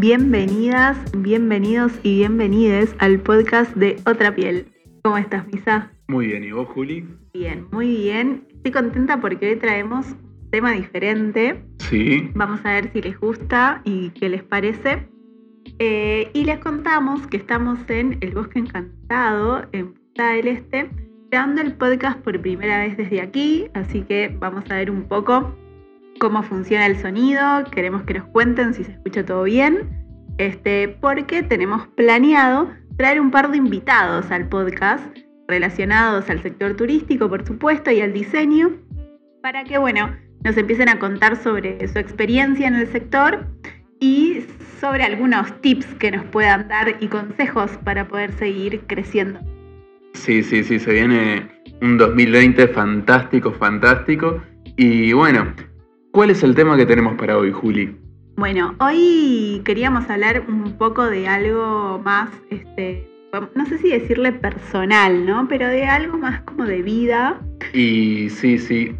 Bienvenidas, bienvenidos y bienvenides al podcast de Otra Piel. ¿Cómo estás, Misa? Muy bien, ¿y vos, Juli? Bien, muy bien. Estoy contenta porque hoy traemos un tema diferente. Sí. Vamos a ver si les gusta y qué les parece. Eh, y les contamos que estamos en El Bosque Encantado, en Del Este, grabando el podcast por primera vez desde aquí, así que vamos a ver un poco cómo funciona el sonido, queremos que nos cuenten si se escucha todo bien, este, porque tenemos planeado traer un par de invitados al podcast relacionados al sector turístico, por supuesto, y al diseño, para que, bueno, nos empiecen a contar sobre su experiencia en el sector y sobre algunos tips que nos puedan dar y consejos para poder seguir creciendo. Sí, sí, sí, se viene un 2020 fantástico, fantástico. Y bueno, ¿Cuál es el tema que tenemos para hoy, Juli? Bueno, hoy queríamos hablar un poco de algo más, este, no sé si decirle personal, ¿no? Pero de algo más como de vida. Y sí, sí,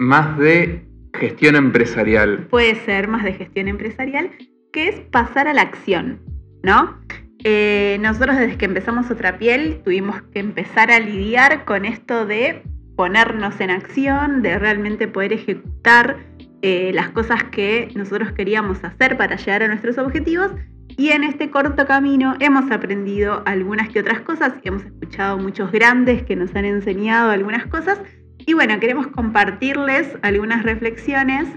más de gestión empresarial. Puede ser más de gestión empresarial, que es pasar a la acción, ¿no? Eh, nosotros desde que empezamos Otra Piel tuvimos que empezar a lidiar con esto de ponernos en acción, de realmente poder ejecutar eh, las cosas que nosotros queríamos hacer para llegar a nuestros objetivos. Y en este corto camino hemos aprendido algunas que otras cosas, hemos escuchado muchos grandes que nos han enseñado algunas cosas. Y bueno, queremos compartirles algunas reflexiones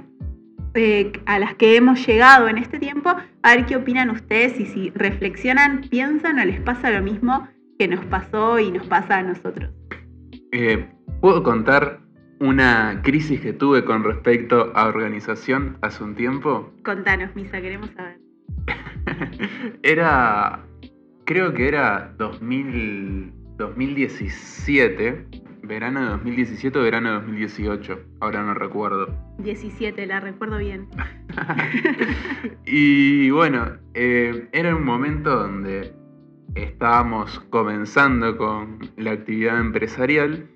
eh, a las que hemos llegado en este tiempo, a ver qué opinan ustedes y si reflexionan, piensan o les pasa lo mismo que nos pasó y nos pasa a nosotros. Eh, ¿Puedo contar una crisis que tuve con respecto a organización hace un tiempo? Contanos, Misa, queremos saber. era, creo que era 2000, 2017, verano de 2017 o verano de 2018, ahora no recuerdo. 17, la recuerdo bien. y bueno, eh, era un momento donde estábamos comenzando con la actividad empresarial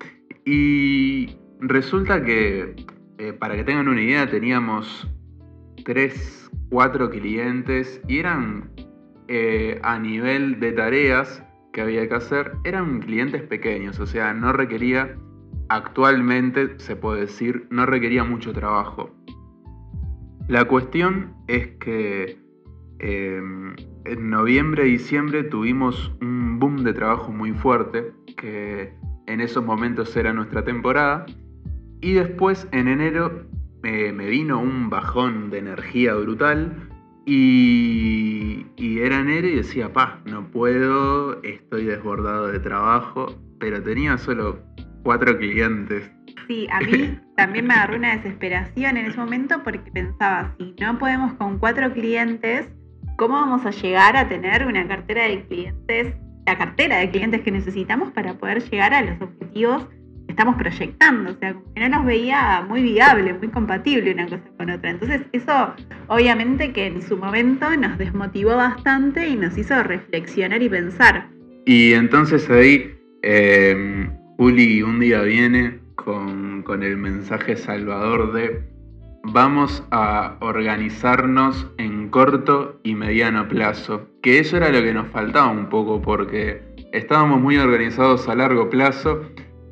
y resulta que, eh, para que tengan una idea, teníamos tres, cuatro clientes y eran eh, a nivel de tareas que había que hacer, eran clientes pequeños, o sea, no requería, actualmente se puede decir, no requería mucho trabajo. La cuestión es que em, en noviembre, diciembre tuvimos un boom de trabajo muy fuerte, que en esos momentos era nuestra temporada. Y después en enero me vino un bajón de energía brutal. Y, era enero y decía, pa, no puedo, estoy desbordado de trabajo, pero tenía solo cuatro clientes. Sí, a mí también me agarró una desesperación en ese momento porque pensaba, si no podemos con cuatro clientes, ¿cómo vamos a llegar a tener una cartera de clientes la cartera de clientes que necesitamos para poder llegar a los objetivos estamos proyectando. O sea, que no nos veía muy viable, muy compatible una cosa con otra. Entonces, eso obviamente que en su momento nos desmotivó bastante y nos hizo reflexionar y pensar. Y entonces ahí, eh, Uli un día viene con, con el mensaje salvador de vamos a organizarnos en corto y mediano plazo. Que eso era lo que nos faltaba un poco porque estábamos muy organizados a largo plazo,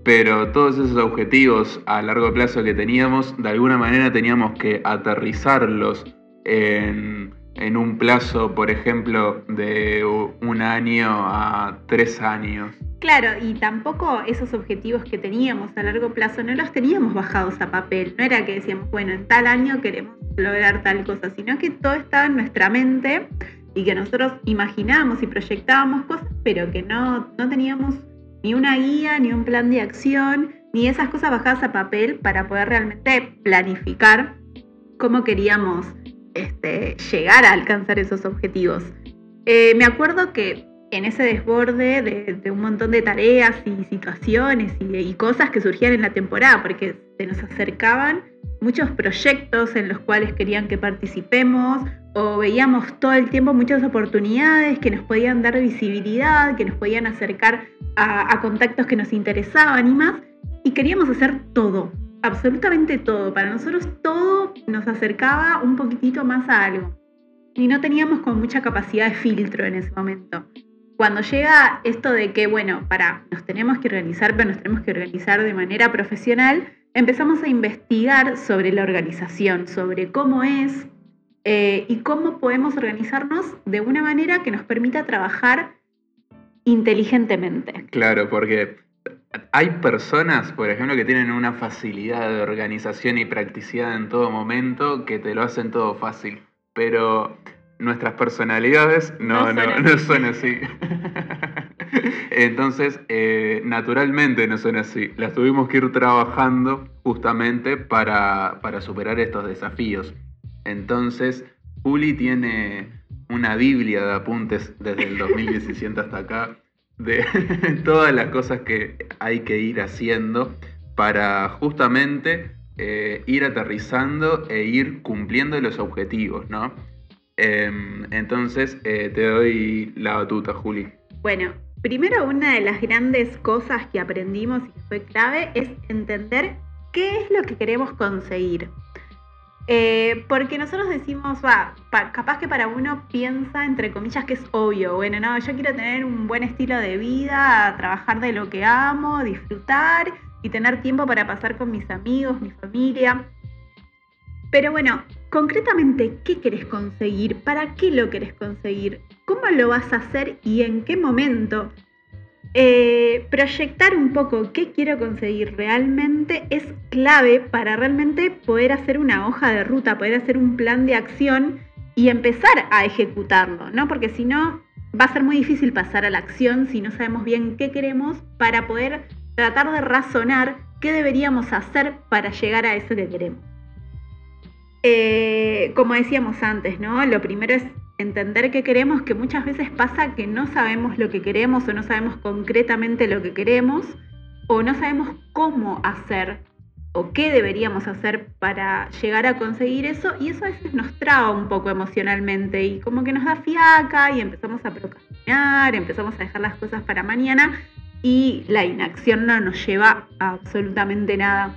pero todos esos objetivos a largo plazo que teníamos, de alguna manera teníamos que aterrizarlos en un plazo, por ejemplo, de un año a tres años. Claro, y tampoco esos objetivos que teníamos a largo plazo no los teníamos bajados a papel. No era que decíamos, bueno, en tal año queremos lograr tal cosa, sino que todo estaba en nuestra mente y que nosotros imaginábamos y proyectábamos cosas, pero que no, no teníamos ni una guía, ni un plan de acción, ni esas cosas bajadas a papel para poder realmente planificar cómo queríamos este, llegar a alcanzar esos objetivos. Eh, me acuerdo que en ese desborde de, un montón de tareas y situaciones y, cosas que surgían en la temporada, porque se nos acercaban muchos proyectos en los cuales querían que participemos o veíamos todo el tiempo muchas oportunidades que nos podían dar visibilidad, que nos podían acercar a, contactos que nos interesaban y más, y queríamos hacer todo, absolutamente todo. Para nosotros todo nos acercaba un poquitito más a algo. Y no teníamos con mucha capacidad de filtro en ese momento. Cuando llega esto de que, bueno, para, nos tenemos que organizar, pero nos tenemos que organizar de manera profesional, empezamos a investigar sobre la organización, sobre cómo es eh, y cómo podemos organizarnos de una manera que nos permita trabajar inteligentemente. Claro, porque hay personas, por ejemplo, que tienen una facilidad de organización y practicidad en todo momento que te lo hacen todo fácil, pero nuestras personalidades no, no, son así. Entonces, eh, naturalmente no son así. Las tuvimos que ir trabajando justamente para, para superar estos desafíos. Entonces, Juli tiene una biblia de apuntes desde el 2017 hasta acá de todas las cosas que hay que ir haciendo para justamente eh, ir aterrizando e ir cumpliendo los objetivos, ¿no? Em, entonces eh, te doy la batuta, Juli. Bueno, primero una de las grandes cosas que aprendimos y que fue clave es entender qué es lo que queremos conseguir. Eh, porque nosotros decimos, va, capaz que para uno piensa, entre comillas, que es obvio. Bueno, no, yo quiero tener un buen estilo de vida, trabajar de lo que amo, disfrutar y tener tiempo para pasar con mis amigos, mi familia. Pero bueno, concretamente, ¿qué querés conseguir? ¿Para qué lo querés conseguir? ¿Cómo lo vas a hacer y en qué momento? Eh, proyectar un poco qué quiero conseguir realmente es clave para realmente poder hacer una hoja de ruta, poder hacer un plan de acción y empezar a ejecutarlo, ¿no? Porque si no, va a ser muy difícil pasar a la acción si no sabemos bien qué queremos para poder tratar de razonar qué deberíamos hacer para llegar a eso que queremos. Eh, como decíamos antes, ¿no? Lo primero es entender qué queremos, que muchas veces pasa que no sabemos lo que queremos o no sabemos concretamente lo que queremos o no sabemos cómo hacer o qué deberíamos hacer para llegar a conseguir eso y eso a veces nos traba un poco emocionalmente y como que nos da fiaca y empezamos a procrastinar, empezamos a dejar las cosas para mañana y la inacción no nos lleva a absolutamente nada.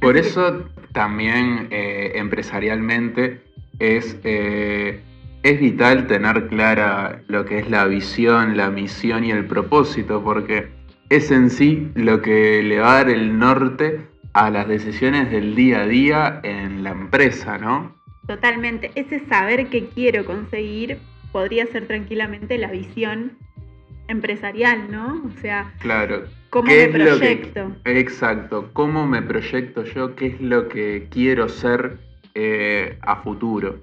Por eso también eh, empresarialmente es eh, es vital tener clara lo que es la visión, la misión y el propósito, porque es en sí lo que le va a dar el norte a las decisiones del día a día en la empresa, ¿no? Totalmente. Ese saber qué quiero conseguir podría ser tranquilamente la visión empresarial, ¿no? O sea, claro. ¿Cómo me proyecto? exacto, ¿cómo me proyecto yo? ¿Qué es lo que quiero ser eh, a futuro?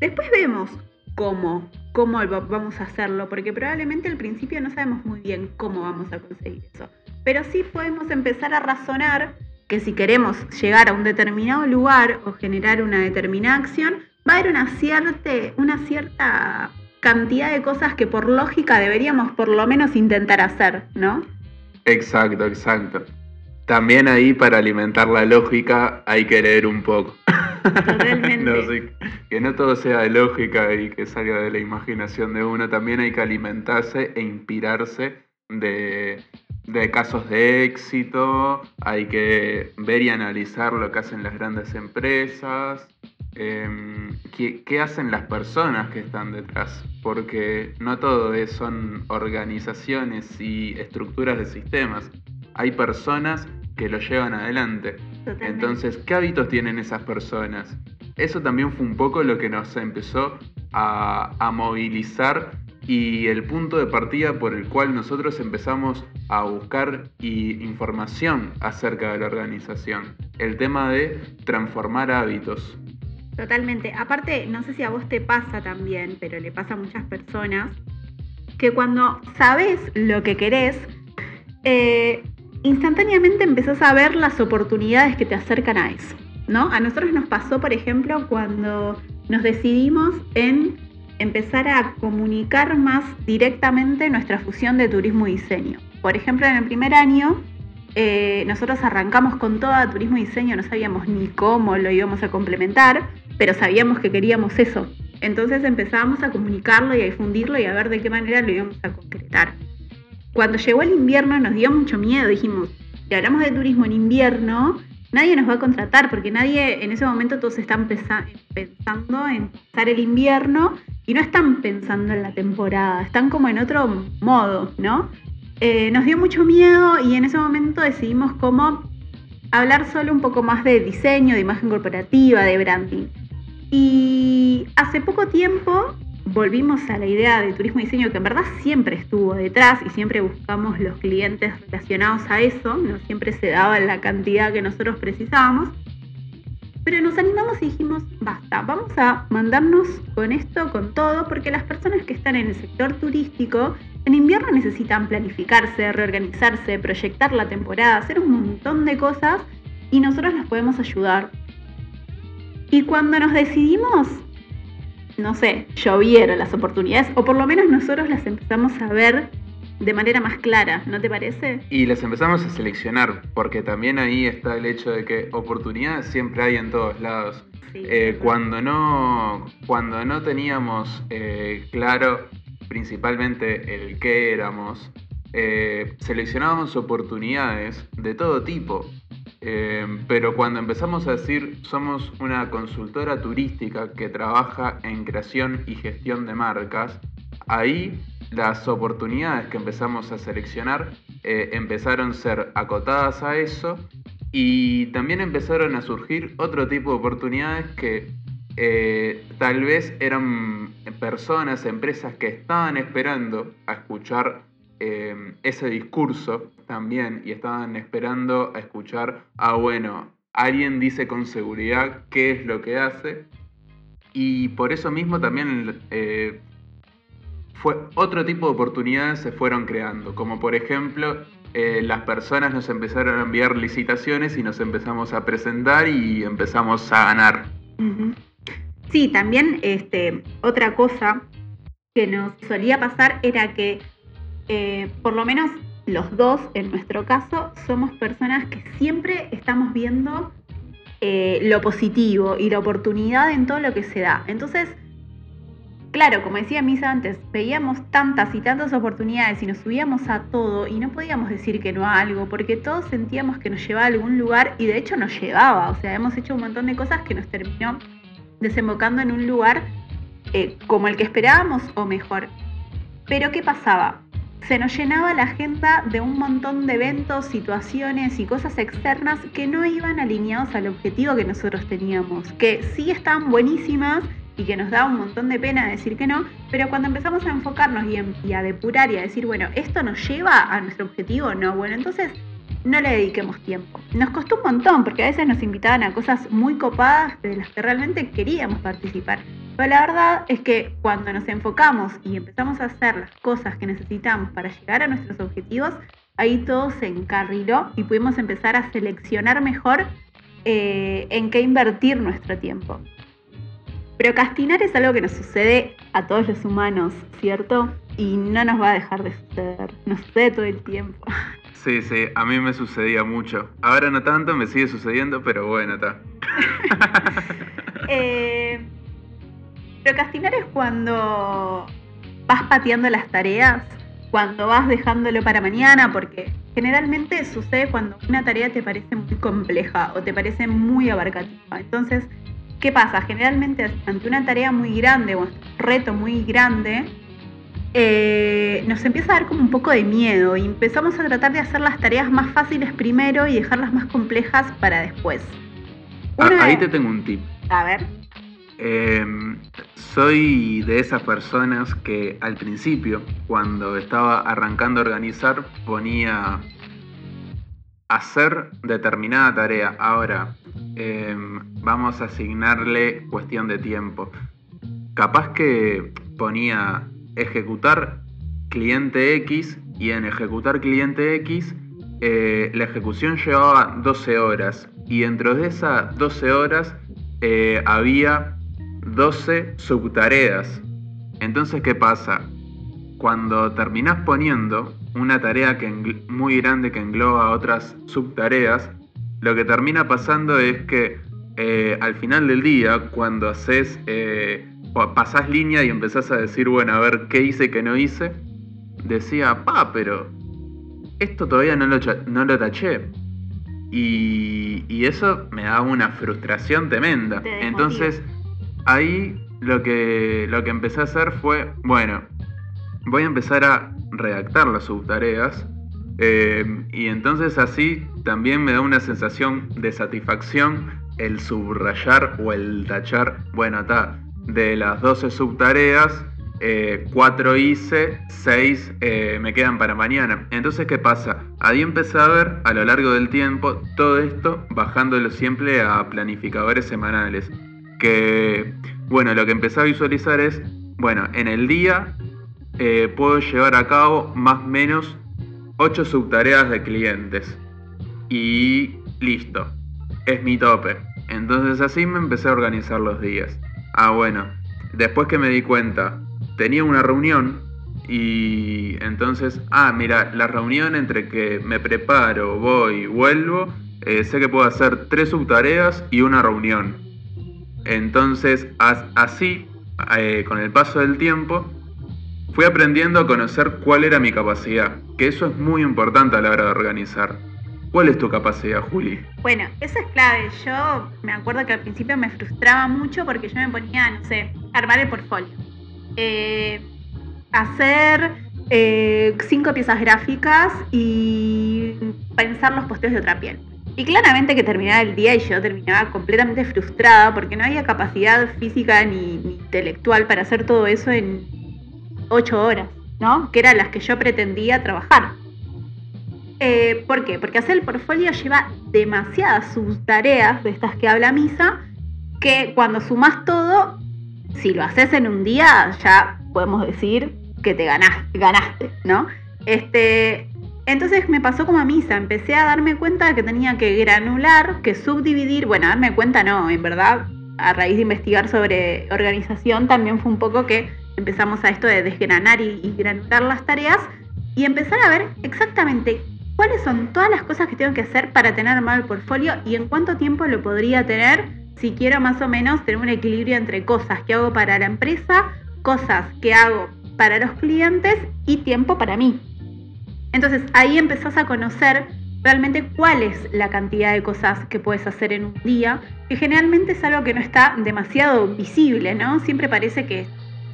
Después vemos cómo, cómo vamos a hacerlo, porque probablemente al principio no sabemos muy bien cómo vamos a conseguir eso. Pero sí podemos empezar a razonar que si queremos llegar a un determinado lugar o generar una determinada acción, va a haber una cierta, una cierta cantidad de cosas que por lógica deberíamos por lo menos intentar hacer, ¿no? Exacto, exacto. También ahí para alimentar la lógica hay que leer un poco. Totalmente. que no todo sea de lógica y que salga de la imaginación de uno, también hay que alimentarse e inspirarse de, casos de éxito, hay que ver y analizar lo que hacen las grandes empresas, em, qué, hacen las personas que están detrás, porque no todo son organizaciones y estructuras de sistemas, hay personas que lo llevan adelante. Entonces, ¿qué hábitos tienen esas personas? Eso también fue un poco lo que nos empezó a, movilizar y el punto de partida por el cual nosotros empezamos a buscar información acerca de la organización. El tema de transformar hábitos. Totalmente. Aparte, no sé si a vos te pasa también, pero le pasa a muchas personas, que cuando sabes lo que querés, eh, instantáneamente empezás a ver las oportunidades que te acercan a eso, ¿no? A nosotros nos pasó, por ejemplo, cuando nos decidimos en empezar a comunicar más directamente nuestra fusión de turismo y diseño. Por ejemplo, en el primer año eh, nosotros arrancamos con toda turismo y diseño, no sabíamos ni cómo lo íbamos a complementar, pero sabíamos que queríamos eso. Entonces empezábamos a comunicarlo y a difundirlo y a ver de qué manera lo íbamos a concretar. cuando llegó el invierno nos dio mucho miedo. Dijimos, si hablamos de turismo en invierno, nadie nos va a contratar porque nadie, en ese momento todos están pensando en pasar el invierno y no están pensando en la temporada, están como en otro modo, ¿no? Eh, nos dio mucho miedo y en ese momento decidimos cómo hablar solo un poco más de diseño, de imagen corporativa, de branding. Y hace poco tiempo volvimos a la idea de turismo y diseño que en verdad siempre estuvo detrás y siempre buscamos los clientes relacionados a eso, no siempre se daba la cantidad que nosotros precisábamos. Pero nos animamos y dijimos, basta, vamos a mandarnos con esto, con todo, porque las personas que están en el sector turístico en invierno necesitan planificarse, reorganizarse, proyectar la temporada, hacer un montón de cosas y nosotros les podemos ayudar. Y cuando nos decidimos, no sé, llovieron las oportunidades, o por lo menos nosotros las empezamos a ver de manera más clara, ¿no te parece? Y las empezamos a seleccionar, porque también ahí está el hecho de que oportunidades siempre hay en todos lados. Eh, cuando, no, cuando no teníamos eh, claro principalmente el qué éramos, eh, seleccionábamos oportunidades de todo tipo. Pero cuando empezamos a decir somos una consultora turística que trabaja en creación y gestión de marcas, ahí las oportunidades que empezamos a seleccionar eh, empezaron a ser acotadas a eso y también empezaron a surgir otro tipo de oportunidades que eh, tal vez eran personas, empresas que estaban esperando a escuchar eh, ese discurso también y estaban esperando a escuchar, ah bueno, alguien dice con seguridad qué es lo que hace y por eso mismo también fue otro tipo de oportunidades se fueron creando, como por ejemplo eh, las personas nos empezaron a enviar licitaciones y nos empezamos a presentar y empezamos a ganar. Sí, también este, otra cosa que nos solía pasar era que eh, por lo menos los dos, en nuestro caso, somos personas que siempre estamos viendo eh, lo positivo y la oportunidad en todo lo que se da. Entonces, Claro, como decía Misa antes, veíamos tantas y tantas oportunidades y nos subíamos a todo y no podíamos decir que no a algo, porque todos sentíamos que nos llevaba a algún lugar y de hecho nos llevaba. O sea, hemos hecho un montón de cosas que nos terminó desembocando en un lugar eh, como el que esperábamos o mejor. Pero ¿qué pasaba? Se nos llenaba la agenda de un montón de eventos, situaciones y cosas externas que no iban alineados al objetivo que nosotros teníamos, que sí estaban buenísimas y que nos da un montón de pena decir que no, pero cuando empezamos a enfocarnos y, a depurar y a decir, bueno, ¿esto nos lleva a nuestro objetivo? No, bueno, entonces no le dediquemos tiempo. Nos costó un montón porque a veces nos invitaban a cosas muy copadas de las que realmente queríamos participar. Pero la verdad es que cuando nos enfocamos y empezamos a hacer las cosas que necesitamos para llegar a nuestros objetivos, ahí todo se encarriló y pudimos empezar a seleccionar mejor eh, en qué invertir nuestro tiempo. Procrastinar es algo que nos sucede a todos los humanos, ¿cierto? Y no nos va a dejar de suceder, nos sucede todo el tiempo. Sí, sí, a mí me sucedía mucho. Ahora no tanto, me sigue sucediendo, pero bueno, está. eh, procrastinar es cuando vas pateando las tareas, cuando vas dejándolo para mañana, porque generalmente sucede cuando una tarea te parece muy compleja o te parece muy abarcativa. Entonces, ¿Qué pasa? Generalmente ante una tarea muy grande o un reto muy grande, eh, nos empieza a dar como un poco de miedo y empezamos a tratar de hacer las tareas más fáciles primero y dejarlas más complejas para después. Ah, ahí te tengo un tip. A ver. Em, soy de esas personas que al principio, cuando estaba arrancando a organizar, ponía hacer determinada tarea. Ahora, em, vamos a asignarle cuestión de tiempo. Capaz que ponía ejecutar cliente X y en ejecutar cliente X eh, la ejecución llevaba 12 horas y dentro de esas 12 horas eh, había 12 subtareas. Entonces, ¿qué pasa? Cuando terminás poniendo una tarea que muy grande que engloba otras subtareas, lo que termina pasando es que eh, al final del día, cuando haces, eh, pasás línea y empezás a decir, bueno, a ver qué hice, qué no hice, decía, pa, pero esto todavía no lo, no lo taché. Y, y, eso me da una frustración tremenda. Entonces, ahí lo que, lo que empecé a hacer fue, bueno, voy a empezar a redactar las subtareas. Eh, y entonces así también me da una sensación de satisfacción el subrayar o el tachar, bueno, está, de las 12 subtareas, 4 eh, hice, 6 eh, me quedan para mañana. Entonces, ¿qué pasa? Ahí empecé a ver a lo largo del tiempo todo esto bajándolo siempre a planificadores semanales. Que, bueno, lo que empecé a visualizar es, bueno, en el día eh, puedo llevar a cabo más o menos 8 subtareas de clientes. Y listo, es mi tope. Entonces así me empecé a organizar los días. Ah, bueno, después que me di cuenta, tenía una reunión y entonces, ah, mira, la reunión entre que me preparo, voy, vuelvo, eh, sé que puedo hacer tres subtareas y una reunión. Entonces, así, eh, con el paso del tiempo, fui aprendiendo a conocer cuál era mi capacidad, que eso es muy importante a la hora de organizar. ¿Cuál es tu capacidad, Juli? Bueno, eso es clave. Yo me acuerdo que al principio me frustraba mucho porque yo me ponía, no sé, armar el portfolio. Eh, hacer eh, cinco piezas gráficas y pensar los posteos de otra piel. Y claramente que terminaba el día y yo terminaba completamente frustrada porque no había capacidad física ni, intelectual para hacer todo eso en ocho horas, ¿no? Que eran las que yo pretendía trabajar. Eh, ¿Por qué? Porque hacer el portfolio lleva demasiadas subtareas de estas que habla Misa, que cuando sumas todo, si lo haces en un día, ya podemos decir que te ganaste, ganaste ¿no? Este, entonces me pasó como a Misa, empecé a darme cuenta que tenía que granular, que subdividir, bueno, darme cuenta no, en verdad, a raíz de investigar sobre organización, también fue un poco que empezamos a esto de desgranar y, y granular las tareas y empezar a ver exactamente cuáles son todas las cosas que tengo que hacer para tener mal portfolio y en cuánto tiempo lo podría tener si quiero más o menos tener un equilibrio entre cosas que hago para la empresa, cosas que hago para los clientes y tiempo para mí. Entonces ahí empezás a conocer realmente cuál es la cantidad de cosas que puedes hacer en un día, que generalmente es algo que no está demasiado visible, ¿no? Siempre parece que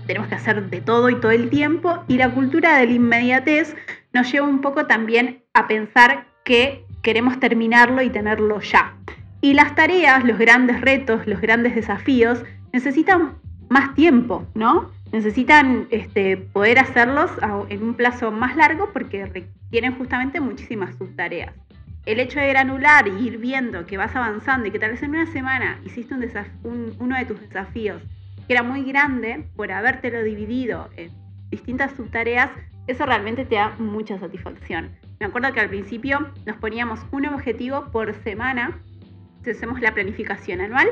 tenemos que hacer de todo y todo el tiempo y la cultura de la inmediatez nos lleva un poco también a pensar que queremos terminarlo y tenerlo ya. Y las tareas, los grandes retos, los grandes desafíos necesitan más tiempo, ¿no? Necesitan este, poder hacerlos en un plazo más largo porque requieren justamente muchísimas subtareas. El hecho de granular y ir viendo que vas avanzando y que tal vez en una semana hiciste uno de tus desafíos que era muy grande por habértelo dividido en distintas subtareas, eso realmente te da mucha satisfacción. Me acuerdo que al principio nos poníamos un objetivo por semana, hacemos la planificación anual,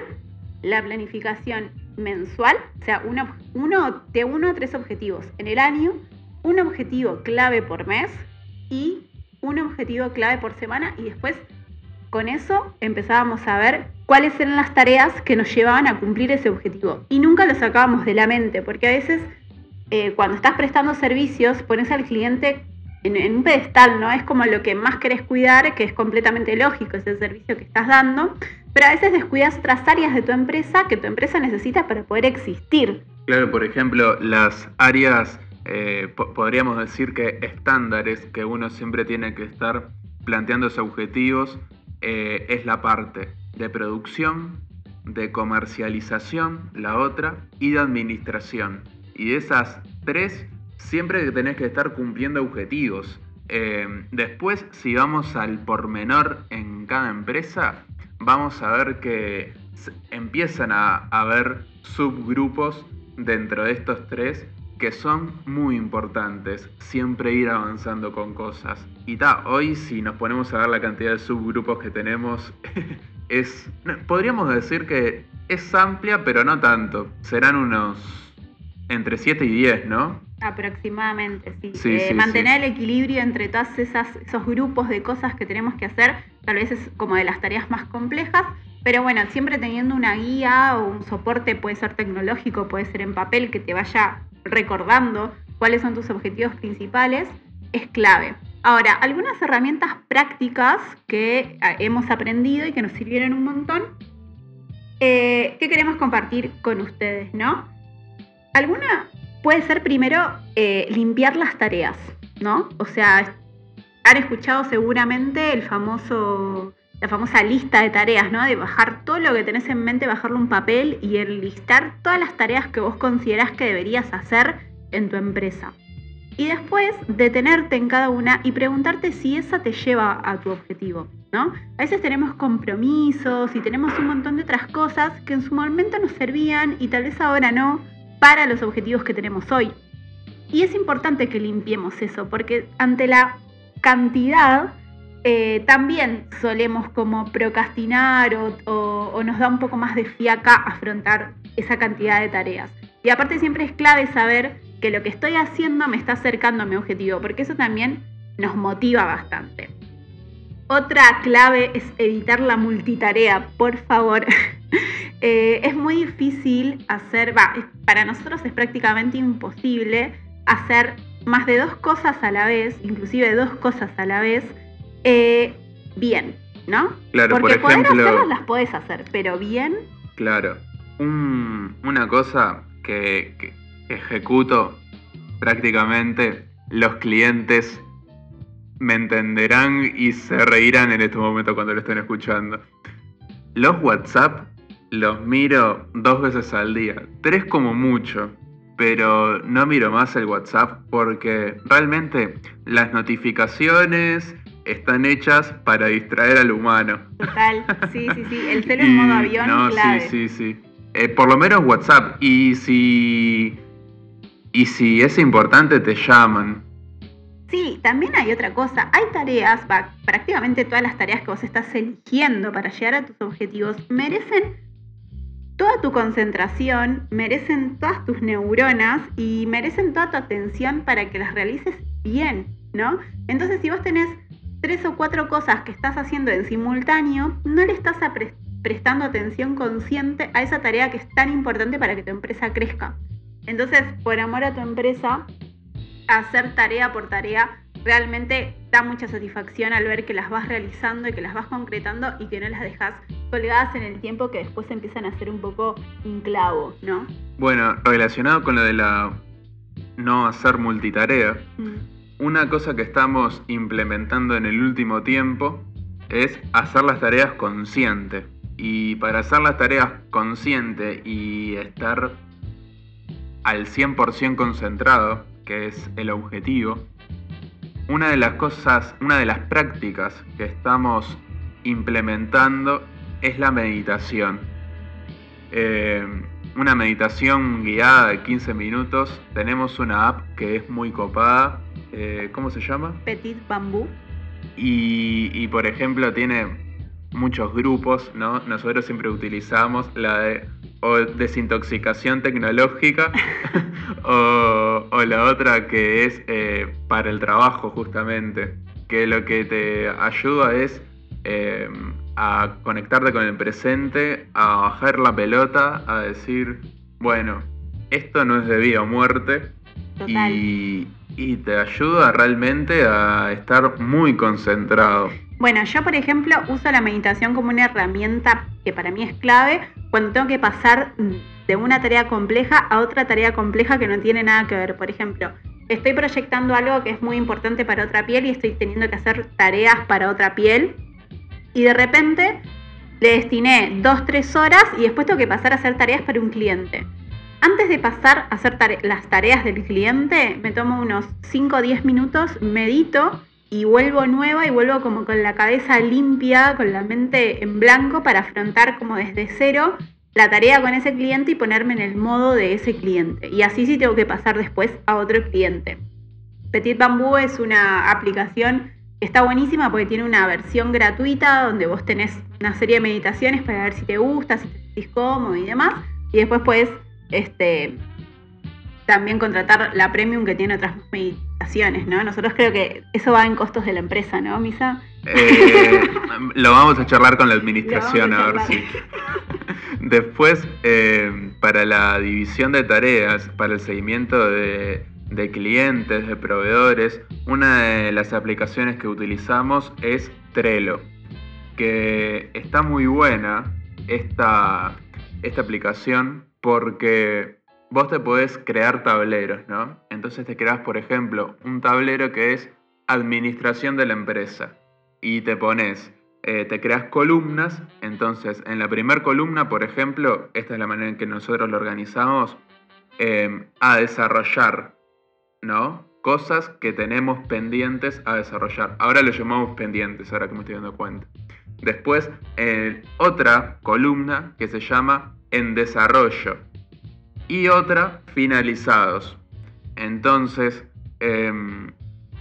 la planificación mensual, o sea, uno, de uno a tres objetivos en el año, un objetivo clave por mes y un objetivo clave por semana y después con eso empezábamos a ver cuáles eran las tareas que nos llevaban a cumplir ese objetivo. Y nunca lo sacábamos de la mente, porque a veces eh, cuando estás prestando servicios pones al cliente en, un pedestal, ¿no? Es como lo que más querés cuidar, que es completamente lógico, es el servicio que estás dando, pero a veces descuidas otras áreas de tu empresa que tu empresa necesita para poder existir. Claro, por ejemplo, las áreas, eh, podríamos decir que estándares que uno siempre tiene que estar planteándose objetivos, eh, es la parte de producción, de comercialización, la otra, y de administración. Y de esas tres siempre tenés que estar cumpliendo objetivos. Eh, después, si vamos al pormenor en cada empresa, vamos a ver que empiezan a haber subgrupos dentro de estos tres que son muy importantes, siempre ir avanzando con cosas. Y ta, hoy si nos ponemos a ver la cantidad de subgrupos que tenemos, es, podríamos decir que es amplia, pero no tanto. Serán unos entre 7 y 10, ¿no? Aproximadamente, sí. Eh, mantener el equilibrio entre todos esos grupos de cosas que tenemos que hacer, tal vez es como de las tareas más complejas, pero bueno, siempre teniendo una guía o un soporte, puede ser tecnológico, puede ser en papel, que te vaya recordando cuáles son tus objetivos principales, es clave. Ahora, algunas herramientas prácticas que ah, hemos aprendido y que nos sirvieron un montón, eh, que queremos compartir con ustedes, ¿no? Alguna puede ser primero eh, limpiar las tareas, ¿no? O sea, han escuchado seguramente el famoso, la famosa lista de tareas, ¿no? De bajar todo lo que tenés en mente, bajarlo un papel y enlistar todas las tareas que vos considerás que deberías hacer en tu empresa. Y después detenerte en cada una y preguntarte si esa te lleva a tu objetivo, ¿no? A veces tenemos compromisos y tenemos un montón de otras cosas que en su momento nos servían y tal vez ahora no para los objetivos que tenemos hoy. Y es importante que limpiemos eso, porque ante la cantidad eh, también solemos como procrastinar o nos da un poco más de fiaca afrontar esa cantidad de tareas. Y aparte siempre es clave saber que lo que estoy haciendo me está acercando a mi objetivo, porque eso también nos motiva bastante. Otra clave es evitar la multitarea, por favor. Eh, es muy difícil hacer, va, para nosotros es prácticamente imposible hacer más de dos cosas a la vez, inclusive dos cosas a la vez, eh, bien, ¿no? Claro, Porque por ejemplo, poder hacerlas las puedes hacer, pero bien. Claro. una cosa que, ejecuto prácticamente, los clientes me entenderán y se reirán en este momento cuando lo estén escuchando. Los WhatsApp los miro dos veces al día, tres como mucho, pero no miro más el WhatsApp porque realmente las notificaciones están hechas para distraer al humano. Total, sí, sí, sí, el celo en modo avión. No, clave. sí, sí, sí. Eh, por lo menos WhatsApp. Y si. Y si es importante, te llaman. Sí, también hay otra cosa. Hay tareas, prácticamente todas las tareas que vos estás eligiendo para llegar a tus objetivos merecen toda tu concentración, merecen todas tus neuronas y merecen toda tu atención para que las realices bien, ¿no? Entonces, si vos tenés tres o cuatro cosas que estás haciendo en simultáneo, no le estás prestando atención consciente a esa tarea que es tan importante para que tu empresa crezca. Entonces, por amor a tu empresa, hacer tarea por tarea realmente da mucha satisfacción al ver que las vas realizando y que las vas concretando y que no las dejas colgadas en el tiempo que después empiezan a ser un poco inclavo, ¿no? Bueno, relacionado con lo de la no hacer multitarea, mm. una cosa que estamos implementando en el último tiempo es hacer las tareas conscientes. Y para hacer las tareas consciente y estar al 100% concentrado, que es el objetivo, una de las cosas, una de las prácticas que estamos implementando es la meditación. Eh, una meditación guiada de 15 minutos. Tenemos una app que es muy copada. Eh, ¿Cómo se llama? Petit Bambú. y por ejemplo tiene muchos grupos, ¿no? Nosotros siempre utilizamos la de desintoxicación tecnológica o, la otra que es eh, para el trabajo justamente, que lo que te ayuda es eh, a conectarte con el presente, a bajar la pelota, a decir, bueno, esto no es de vida o muerte y, y te ayuda realmente a estar muy concentrado. Bueno, yo por ejemplo uso la meditación como una herramienta que para mí es clave cuando tengo que pasar de una tarea compleja a otra tarea compleja que no tiene nada que ver. Por ejemplo, estoy proyectando algo que es muy importante para otra piel y estoy teniendo que hacer tareas para otra piel y de repente le destiné dos, tres horas y después tengo que pasar a hacer tareas para un cliente. Antes de pasar a hacer las tareas del cliente, me tomo unos 5 o 10 minutos, medito y vuelvo nueva y vuelvo como con la cabeza limpia, con la mente en blanco para afrontar como desde cero la tarea con ese cliente y ponerme en el modo de ese cliente. Y así sí tengo que pasar después a otro cliente. Petit Bamboo es una aplicación que está buenísima porque tiene una versión gratuita donde vos tenés una serie de meditaciones para ver si te gusta, si te sentís cómodo y demás. Y después puedes este, también contratar la premium que tiene otras meditaciones ¿no? Nosotros creo que eso va en costos de la empresa, ¿no, Misa? Eh, lo vamos a charlar con la administración a, ver si. Después, eh, para la división de tareas, para el seguimiento de de clientes, de proveedores, una de las aplicaciones que utilizamos es Trello, que está muy buena esta, esta aplicación porque vos te podés crear tableros, ¿no? Entonces te creas, por ejemplo, un tablero que es administración de la empresa y te pones, eh, te creas columnas, entonces en la primera columna, por ejemplo, esta es la manera en que nosotros lo organizamos, eh, a desarrollar ¿no? Cosas que tenemos pendientes a desarrollar. Ahora lo llamamos pendientes, ahora que me estoy dando cuenta. Después, otra columna que se llama en desarrollo. Y otra, finalizados. Entonces, em,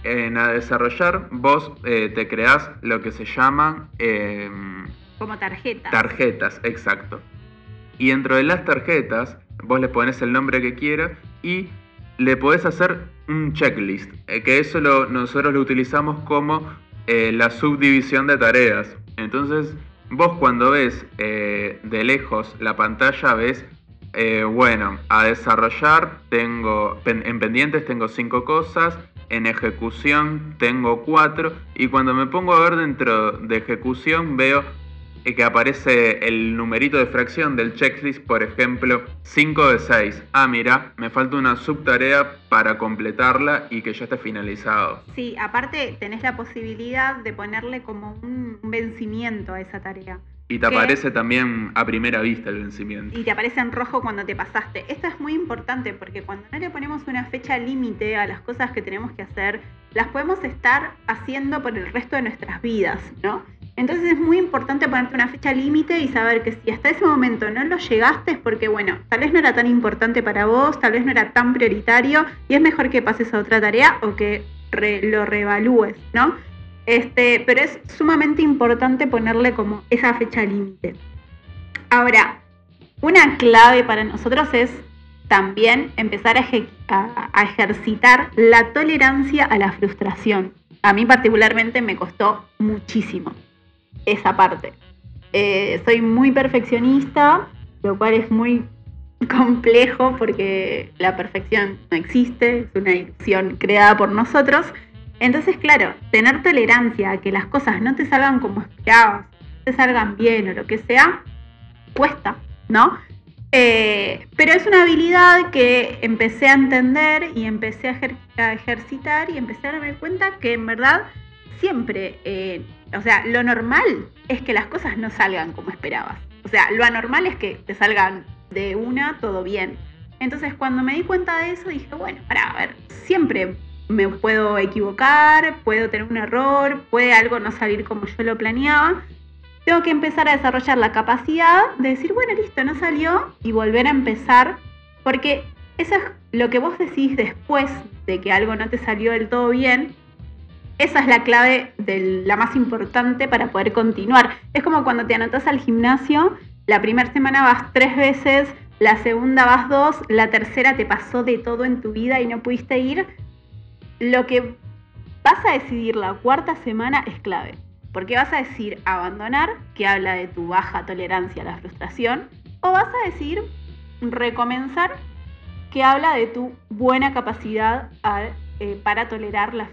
en a desarrollar, vos eh, te creás lo que se llama... Em, Como tarjetas. Tarjetas, exacto. Y dentro de las tarjetas, vos le pones el nombre que quieras y le podés hacer un checklist, eh, que eso lo, nosotros lo utilizamos como eh, la subdivisión de tareas. Entonces, vos cuando ves eh, de lejos la pantalla, ves, bueno, a desarrollar tengo, en pendientes tengo cinco cosas, en ejecución tengo cuatro, y cuando me pongo a ver dentro de ejecución veo que aparece el numerito de fracción del checklist, por ejemplo, 5 de 6. Ah, mira, me falta una subtarea para completarla y que ya esté finalizado. Sí, aparte tenés la posibilidad de ponerle como un vencimiento a esa tarea. Y te aparece también a primera vista el vencimiento. Y te aparece en rojo cuando te pasaste. Esto es muy importante porque cuando no le ponemos una fecha límite a las cosas que tenemos que hacer, las podemos estar haciendo por el resto de nuestras vidas, ¿no? Entonces es muy importante ponerte una fecha límite y saber que si hasta ese momento no lo llegaste es porque, bueno, tal vez no era tan importante para vos, tal vez no era tan prioritario y es mejor que pases a otra tarea o que lo reevalúes, ¿no? Este, pero es sumamente importante ponerle como esa fecha límite. Ahora, una clave para nosotros es también empezar a ejercitar la tolerancia a la frustración. A mí particularmente me costó muchísimo esa parte. Eh, soy muy perfeccionista, lo cual es muy complejo porque la perfección no existe, es una ilusión creada por nosotros. Entonces, claro, tener tolerancia a que las cosas no te salgan como esperabas, te salgan bien o lo que sea, cuesta, ¿no? Eh, pero es una habilidad que empecé a entender y empecé a, ejercitar y empecé a darme cuenta que en verdad siempre eh, o sea, lo normal es que las cosas no salgan como esperabas. O sea, lo anormal es que te salgan de una todo bien. Entonces, cuando me di cuenta de eso, dije, bueno, para, a ver, siempre me puedo equivocar, puedo tener un error, puede algo no salir como yo lo planeaba. Tengo que empezar a desarrollar la capacidad de decir, bueno, listo, no salió y volver a empezar, porque eso es lo que vos decís después de que algo no te salió del todo bien, esa es la clave de la más importante para poder continuar. Es como cuando te anotas al gimnasio, la primera semana vas tres veces, la segunda vas dos, la tercera te pasó de todo en tu vida y no pudiste ir. Lo que vas a decidir la cuarta semana es clave, porque vas a decir abandonar, que habla de tu baja tolerancia a la frustración, o vas a decir recomenzar, que habla de tu buena capacidad eh, para tolerar la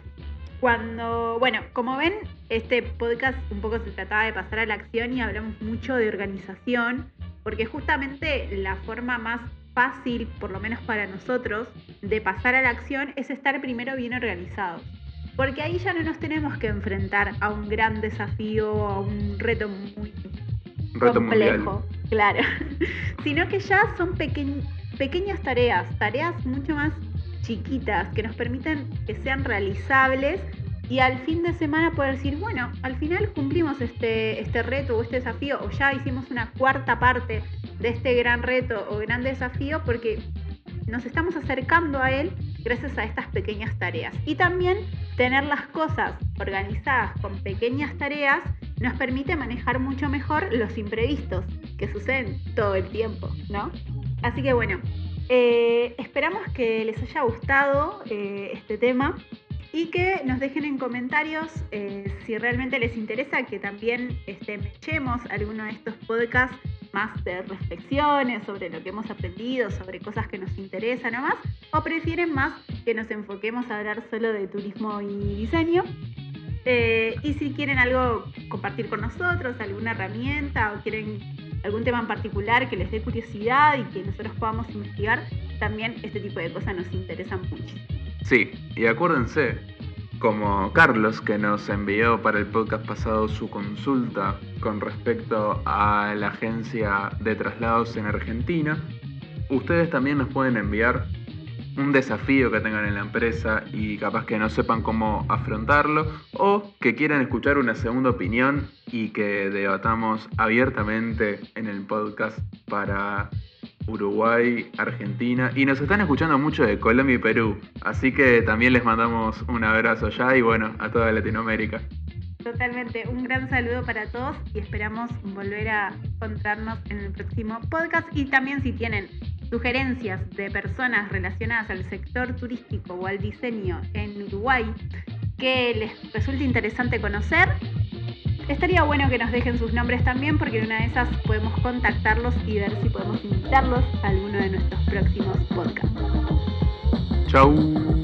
cuando, bueno, como ven, este podcast un poco se trataba de pasar a la acción y hablamos mucho de organización, porque justamente la forma más fácil, por lo menos para nosotros, de pasar a la acción es estar primero bien organizados. Porque ahí ya no nos tenemos que enfrentar a un gran desafío, a un reto muy complejo, claro, sino que ya son pequeñas tareas, tareas mucho más chiquitas que nos permiten que sean realizables y al fin de semana poder decir, bueno, al final cumplimos este, este reto o este desafío o ya hicimos una cuarta parte de este gran reto o gran desafío porque nos estamos acercando a él gracias a estas pequeñas tareas. Y también tener las cosas organizadas con pequeñas tareas nos permite manejar mucho mejor los imprevistos que suceden todo el tiempo, ¿no? Así que bueno, eh, esperamos que les haya gustado eh, este tema y que nos dejen en comentarios eh, si realmente les interesa que también este, echemos alguno de estos podcasts más de reflexiones sobre lo que hemos aprendido, sobre cosas que nos interesan o más, o prefieren más que nos enfoquemos a hablar solo de turismo y diseño. Eh, y si quieren algo compartir con nosotros, alguna herramienta o quieren algún tema en particular que les dé curiosidad y que nosotros podamos investigar, también este tipo de cosas nos interesan mucho. Sí, y acuérdense, como Carlos que nos envió para el podcast pasado su consulta con respecto a la agencia de traslados en Argentina, ustedes también nos pueden enviar un desafío que tengan en la empresa y capaz que no sepan cómo afrontarlo o que quieran escuchar una segunda opinión y que debatamos abiertamente en el podcast para Uruguay, Argentina y nos están escuchando mucho de Colombia y Perú, así que también les mandamos un abrazo ya y bueno, a toda Latinoamérica. Totalmente, un gran saludo para todos y esperamos volver a encontrarnos en el próximo podcast. Y también si tienen sugerencias de personas relacionadas al sector turístico o al diseño en Uruguay que les resulte interesante conocer, estaría bueno que nos dejen sus nombres también porque en una de esas podemos contactarlos y ver si podemos invitarlos a alguno de nuestros próximos podcasts. Chau.